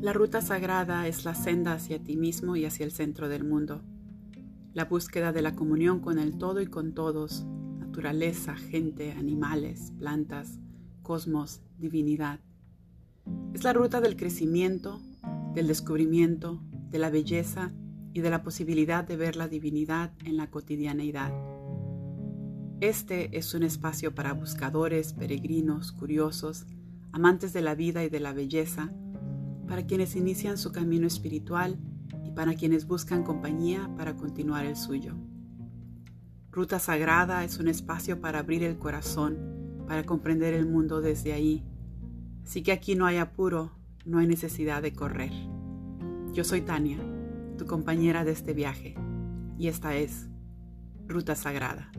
La ruta sagrada es la senda hacia ti mismo y hacia el centro del mundo. La búsqueda de la comunión con el todo y con todos, naturaleza, gente, animales, plantas, cosmos, divinidad. Es la ruta del crecimiento, del descubrimiento, de la belleza y de la posibilidad de ver la divinidad en la cotidianeidad. Este es un espacio para buscadores, peregrinos, curiosos, amantes de la vida y de la belleza, para quienes inician su camino espiritual y para quienes buscan compañía para continuar el suyo. Ruta Sagrada es un espacio para abrir el corazón, para comprender el mundo desde ahí. Así que aquí no hay apuro, no hay necesidad de correr. Yo soy Tania, tu compañera de este viaje, y esta es Ruta Sagrada.